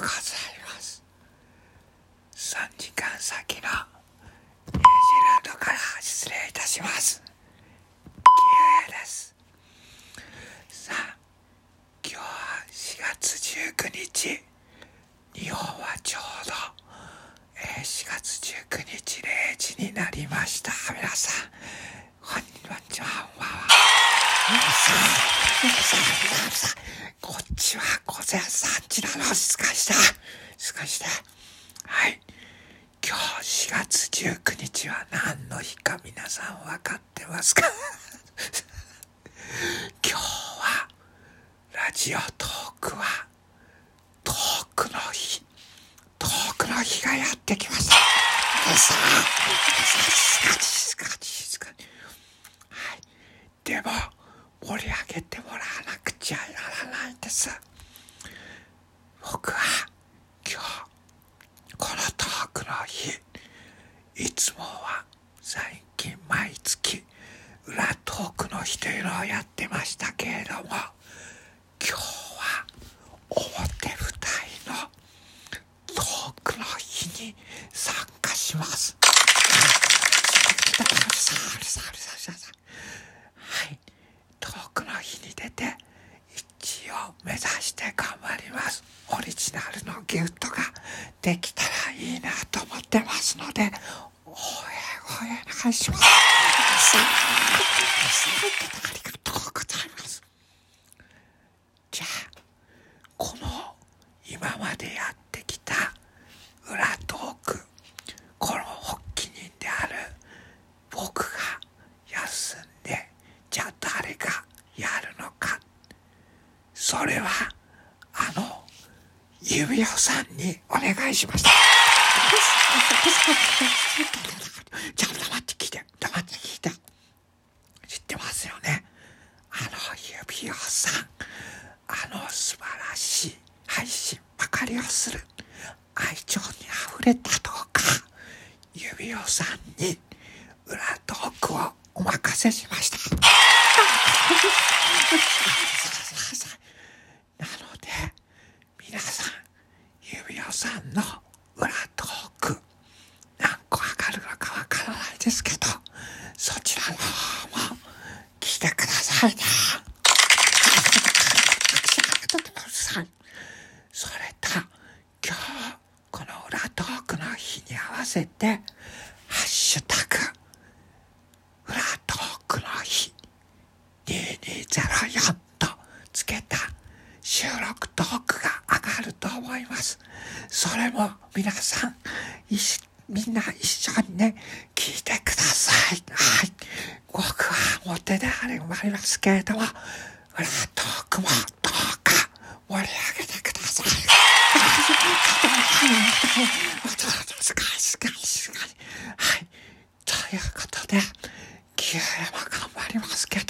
ございます。3時間先のニュージーランドから失礼いたします。キュエです。さあ、今日は4月19日。日本はちょうど、えー4月19日0時になりました。皆さん、こんにちは。皆さん、皆さん、皆さん、こっちは午前3時なの。静かして。静かして。はい。今日4月19日は何の日か皆さん分かってますか？今日はラジオトークはトークの日トークの日がやってきましたさん皆さん静かに静かに静かにはいでも盛り上げてもらわなくちゃならないんです。僕は今日このトークの日いつもは最近毎月裏トークの日というのをやってましたけれども今日は表舞台のトークの日に参加します。はい、トークの日に出て一応目指して頑張ります。オリジナルのギフトができたらいいなと思ってますので、応援応援お願いします。ありがとうございます。じゃあ、この今までやってきた裏トーク、この発起人である僕が休んで、じゃあ誰がやるのか。それは、指輪さんにお願いしました。じゃあ黙って聞い。て、黙って聞い。て。知ってますよね。あの指輪さん、あの素晴らしい。配信ばかりをする愛情に溢れた動画、指輪さんに裏トークをお任せしました。なので、皆さん、指輪さんの裏トーク、何個上がるのかわからないですけど、そちらの方も聞いてくださいね。それと、今日、この裏トークの日に合わせて、ハッシュタグ、裏トークの日2204とつけた収録トークが上がると思います。それも皆さん、いしみんな一緒にね、聞いてください。はい。僕は表であれもありますけれども、裏トークもどうか盛り上げてください。はい。ということで、9も頑張りますけど、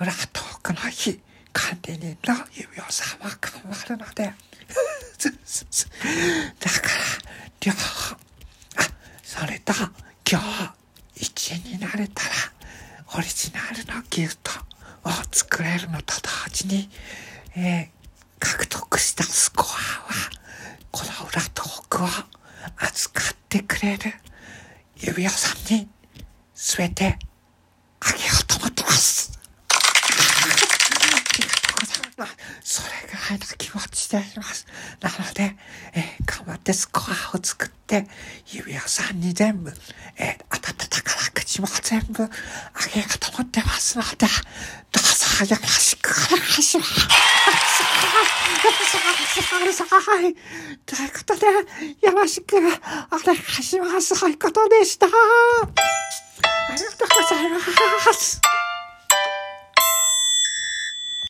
裏トークの日、管理人の指輪さんは頑張るので、だから、両方、あ、それと、今日、1位になれたら、オリジナルのギフトを作れるのと同時に、えー獲得したスコアは、この裏トークを扱ってくれる指輪さんに全てあげようと思ってます。ありがとうございます。それぐらいの気持ちでいます。なので、えー頑張ってスコアを作って、指輪さんに全部、えー当たった宝くじも全部あげようと思ってますので、どうぞよろしくお願いします。はい。ということで、よろしくお願いします。そういうことでした。ありがとうございます。